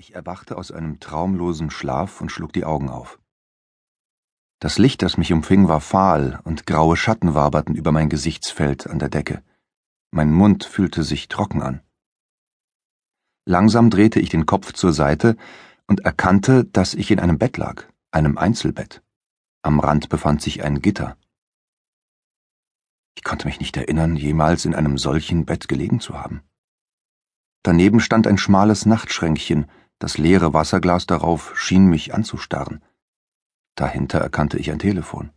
Ich erwachte aus einem traumlosen Schlaf und schlug die Augen auf. Das Licht, das mich umfing, war fahl, und graue Schatten waberten über mein Gesichtsfeld an der Decke. Mein Mund fühlte sich trocken an. Langsam drehte ich den Kopf zur Seite und erkannte, dass ich in einem Bett lag, einem Einzelbett. Am Rand befand sich ein Gitter. Ich konnte mich nicht erinnern, jemals in einem solchen Bett gelegen zu haben. Daneben stand ein schmales Nachtschränkchen, das leere Wasserglas darauf schien mich anzustarren. Dahinter erkannte ich ein Telefon.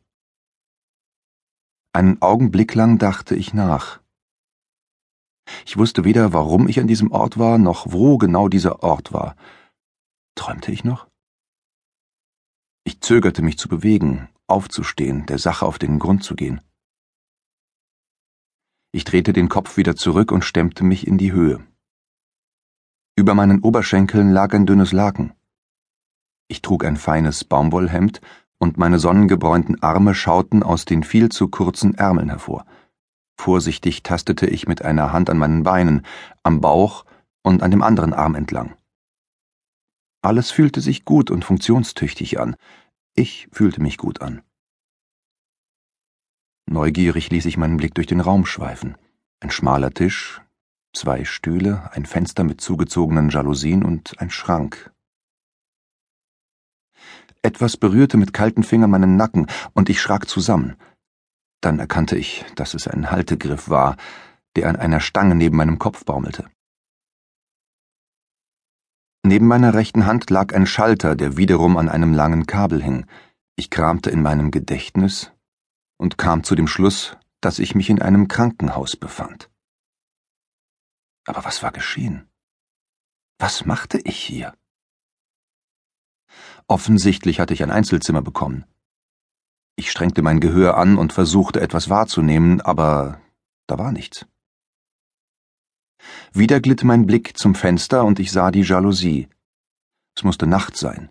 Einen Augenblick lang dachte ich nach. Ich wusste weder, warum ich an diesem Ort war, noch wo genau dieser Ort war. Träumte ich noch? Ich zögerte mich zu bewegen, aufzustehen, der Sache auf den Grund zu gehen. Ich drehte den Kopf wieder zurück und stemmte mich in die Höhe. Über meinen Oberschenkeln lag ein dünnes Laken. Ich trug ein feines Baumwollhemd und meine sonnengebräunten Arme schauten aus den viel zu kurzen Ärmeln hervor. Vorsichtig tastete ich mit einer Hand an meinen Beinen, am Bauch und an dem anderen Arm entlang. Alles fühlte sich gut und funktionstüchtig an. Ich fühlte mich gut an. Neugierig ließ ich meinen Blick durch den Raum schweifen. Ein schmaler Tisch, zwei Stühle, ein Fenster mit zugezogenen Jalousien und ein Schrank. Etwas berührte mit kalten Fingern meinen Nacken, und ich schrak zusammen. Dann erkannte ich, dass es ein Haltegriff war, der an einer Stange neben meinem Kopf baumelte. Neben meiner rechten Hand lag ein Schalter, der wiederum an einem langen Kabel hing. Ich kramte in meinem Gedächtnis und kam zu dem Schluss, dass ich mich in einem Krankenhaus befand. Aber was war geschehen? Was machte ich hier? Offensichtlich hatte ich ein Einzelzimmer bekommen. Ich strengte mein Gehör an und versuchte etwas wahrzunehmen, aber da war nichts. Wieder glitt mein Blick zum Fenster und ich sah die Jalousie. Es musste Nacht sein.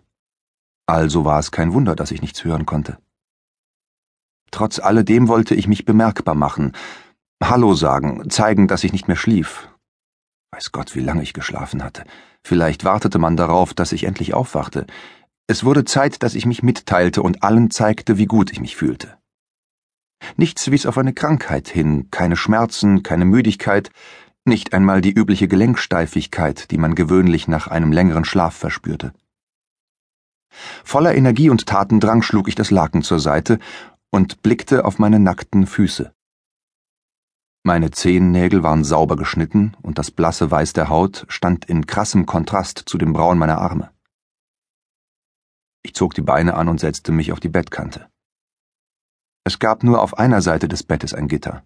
Also war es kein Wunder, dass ich nichts hören konnte. Trotz alledem wollte ich mich bemerkbar machen, Hallo sagen, zeigen, dass ich nicht mehr schlief, Weiß Gott, wie lange ich geschlafen hatte. Vielleicht wartete man darauf, dass ich endlich aufwachte. Es wurde Zeit, dass ich mich mitteilte und allen zeigte, wie gut ich mich fühlte. Nichts wies auf eine Krankheit hin, keine Schmerzen, keine Müdigkeit, nicht einmal die übliche Gelenksteifigkeit, die man gewöhnlich nach einem längeren Schlaf verspürte. Voller Energie und Tatendrang schlug ich das Laken zur Seite und blickte auf meine nackten Füße. Meine Zehennägel waren sauber geschnitten und das blasse Weiß der Haut stand in krassem Kontrast zu dem Braun meiner Arme. Ich zog die Beine an und setzte mich auf die Bettkante. Es gab nur auf einer Seite des Bettes ein Gitter.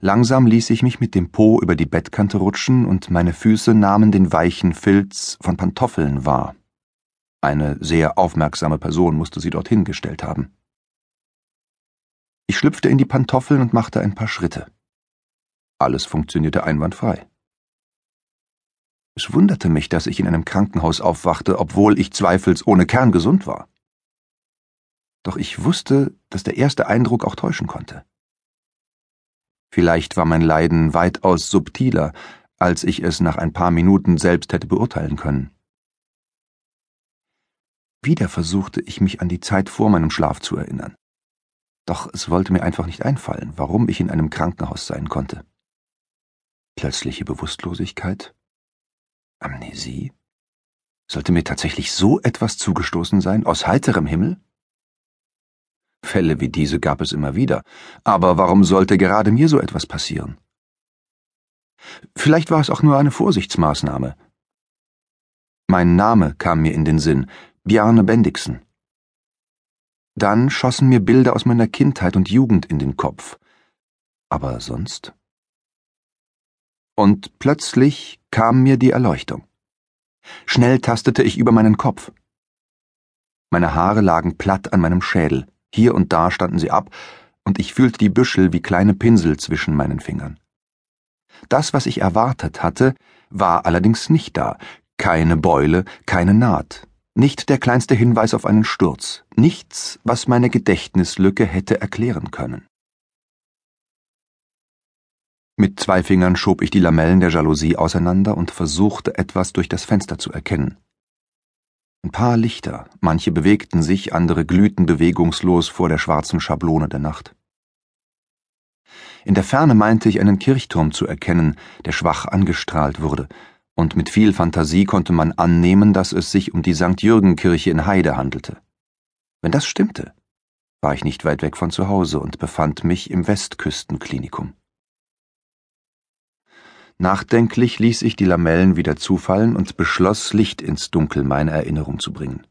Langsam ließ ich mich mit dem Po über die Bettkante rutschen und meine Füße nahmen den weichen Filz von Pantoffeln wahr. Eine sehr aufmerksame Person musste sie dorthin gestellt haben. Ich schlüpfte in die Pantoffeln und machte ein paar Schritte. Alles funktionierte einwandfrei. Es wunderte mich, dass ich in einem Krankenhaus aufwachte, obwohl ich zweifelsohne kerngesund war. Doch ich wusste, dass der erste Eindruck auch täuschen konnte. Vielleicht war mein Leiden weitaus subtiler, als ich es nach ein paar Minuten selbst hätte beurteilen können. Wieder versuchte ich mich an die Zeit vor meinem Schlaf zu erinnern. Doch es wollte mir einfach nicht einfallen, warum ich in einem Krankenhaus sein konnte. Plötzliche Bewusstlosigkeit? Amnesie? Sollte mir tatsächlich so etwas zugestoßen sein, aus heiterem Himmel? Fälle wie diese gab es immer wieder, aber warum sollte gerade mir so etwas passieren? Vielleicht war es auch nur eine Vorsichtsmaßnahme. Mein Name kam mir in den Sinn, Bjarne Bendixen. Dann schossen mir Bilder aus meiner Kindheit und Jugend in den Kopf. Aber sonst? Und plötzlich kam mir die Erleuchtung. Schnell tastete ich über meinen Kopf. Meine Haare lagen platt an meinem Schädel, hier und da standen sie ab, und ich fühlte die Büschel wie kleine Pinsel zwischen meinen Fingern. Das, was ich erwartet hatte, war allerdings nicht da, keine Beule, keine Naht, nicht der kleinste Hinweis auf einen Sturz, nichts, was meine Gedächtnislücke hätte erklären können. Mit zwei Fingern schob ich die Lamellen der Jalousie auseinander und versuchte etwas durch das Fenster zu erkennen. Ein paar Lichter, manche bewegten sich, andere glühten bewegungslos vor der schwarzen Schablone der Nacht. In der Ferne meinte ich einen Kirchturm zu erkennen, der schwach angestrahlt wurde, und mit viel Fantasie konnte man annehmen, dass es sich um die St. Jürgen-Kirche in Heide handelte. Wenn das stimmte, war ich nicht weit weg von zu Hause und befand mich im Westküstenklinikum. Nachdenklich ließ ich die Lamellen wieder zufallen und beschloss, Licht ins Dunkel meine Erinnerung zu bringen.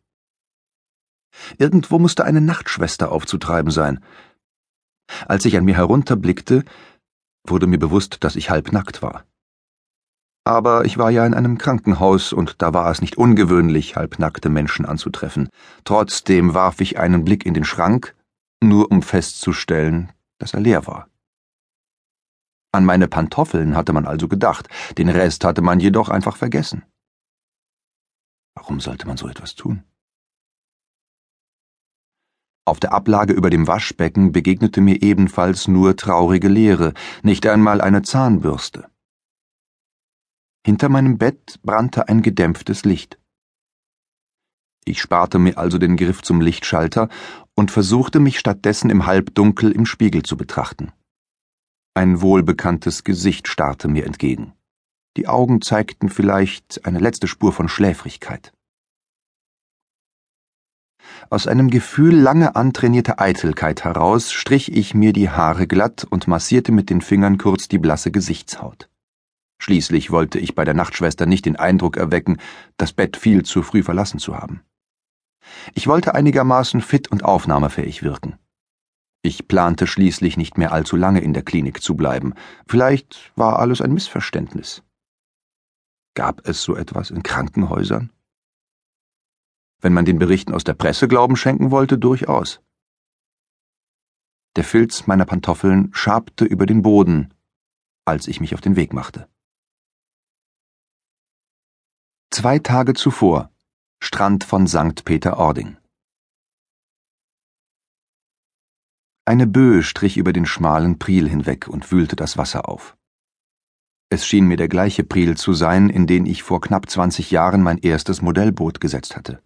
Irgendwo musste eine Nachtschwester aufzutreiben sein. Als ich an mir herunterblickte, wurde mir bewusst, dass ich halbnackt war. Aber ich war ja in einem Krankenhaus und da war es nicht ungewöhnlich, halbnackte Menschen anzutreffen. Trotzdem warf ich einen Blick in den Schrank, nur um festzustellen, dass er leer war. An meine Pantoffeln hatte man also gedacht, den Rest hatte man jedoch einfach vergessen. Warum sollte man so etwas tun? Auf der Ablage über dem Waschbecken begegnete mir ebenfalls nur traurige Leere, nicht einmal eine Zahnbürste. Hinter meinem Bett brannte ein gedämpftes Licht. Ich sparte mir also den Griff zum Lichtschalter und versuchte mich stattdessen im Halbdunkel im Spiegel zu betrachten. Ein wohlbekanntes Gesicht starrte mir entgegen. Die Augen zeigten vielleicht eine letzte Spur von Schläfrigkeit. Aus einem Gefühl lange antrainierter Eitelkeit heraus strich ich mir die Haare glatt und massierte mit den Fingern kurz die blasse Gesichtshaut. Schließlich wollte ich bei der Nachtschwester nicht den Eindruck erwecken, das Bett viel zu früh verlassen zu haben. Ich wollte einigermaßen fit und aufnahmefähig wirken. Ich plante schließlich nicht mehr allzu lange in der Klinik zu bleiben. Vielleicht war alles ein Missverständnis. Gab es so etwas in Krankenhäusern? Wenn man den Berichten aus der Presse Glauben schenken wollte, durchaus. Der Filz meiner Pantoffeln schabte über den Boden, als ich mich auf den Weg machte. Zwei Tage zuvor Strand von St. Peter-Ording Eine Böe strich über den schmalen Priel hinweg und wühlte das Wasser auf. Es schien mir der gleiche Priel zu sein, in den ich vor knapp zwanzig Jahren mein erstes Modellboot gesetzt hatte.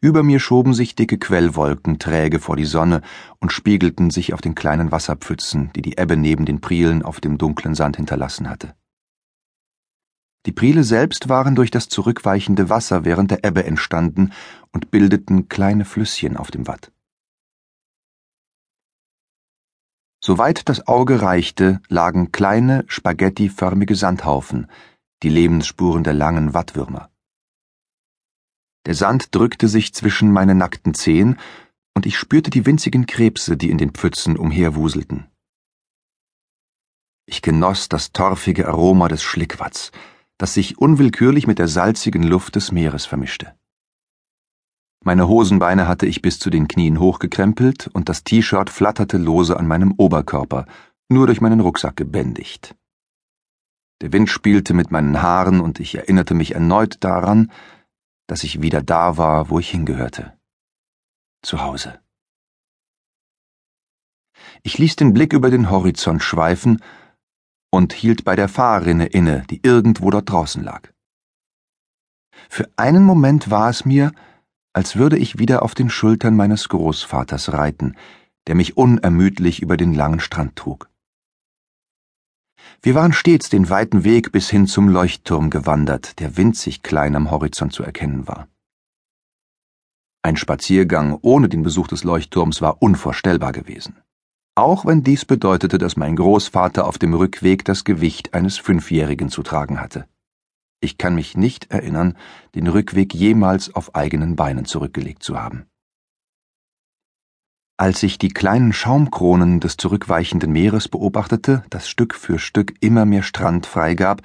Über mir schoben sich dicke Quellwolken träge vor die Sonne und spiegelten sich auf den kleinen Wasserpfützen, die die Ebbe neben den Prielen auf dem dunklen Sand hinterlassen hatte. Die Priele selbst waren durch das zurückweichende Wasser während der Ebbe entstanden und bildeten kleine Flüsschen auf dem Watt. Soweit das Auge reichte, lagen kleine, spaghettiförmige Sandhaufen, die Lebensspuren der langen Wattwürmer. Der Sand drückte sich zwischen meine nackten Zehen, und ich spürte die winzigen Krebse, die in den Pfützen umherwuselten. Ich genoss das torfige Aroma des Schlickwatts, das sich unwillkürlich mit der salzigen Luft des Meeres vermischte. Meine Hosenbeine hatte ich bis zu den Knien hochgekrempelt und das T-Shirt flatterte lose an meinem Oberkörper, nur durch meinen Rucksack gebändigt. Der Wind spielte mit meinen Haaren und ich erinnerte mich erneut daran, dass ich wieder da war, wo ich hingehörte. Zu Hause. Ich ließ den Blick über den Horizont schweifen und hielt bei der Fahrrinne inne, die irgendwo dort draußen lag. Für einen Moment war es mir, als würde ich wieder auf den Schultern meines Großvaters reiten, der mich unermüdlich über den langen Strand trug. Wir waren stets den weiten Weg bis hin zum Leuchtturm gewandert, der winzig klein am Horizont zu erkennen war. Ein Spaziergang ohne den Besuch des Leuchtturms war unvorstellbar gewesen auch wenn dies bedeutete, dass mein Großvater auf dem Rückweg das Gewicht eines Fünfjährigen zu tragen hatte. Ich kann mich nicht erinnern, den Rückweg jemals auf eigenen Beinen zurückgelegt zu haben. Als ich die kleinen Schaumkronen des zurückweichenden Meeres beobachtete, das Stück für Stück immer mehr Strand freigab,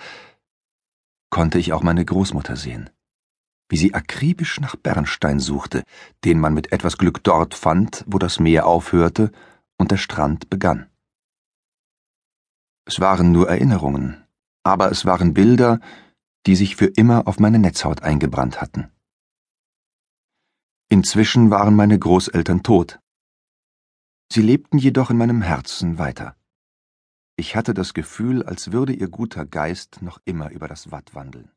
konnte ich auch meine Großmutter sehen, wie sie akribisch nach Bernstein suchte, den man mit etwas Glück dort fand, wo das Meer aufhörte und der Strand begann. Es waren nur Erinnerungen, aber es waren Bilder, die sich für immer auf meine Netzhaut eingebrannt hatten. Inzwischen waren meine Großeltern tot. Sie lebten jedoch in meinem Herzen weiter. Ich hatte das Gefühl, als würde ihr guter Geist noch immer über das Watt wandeln.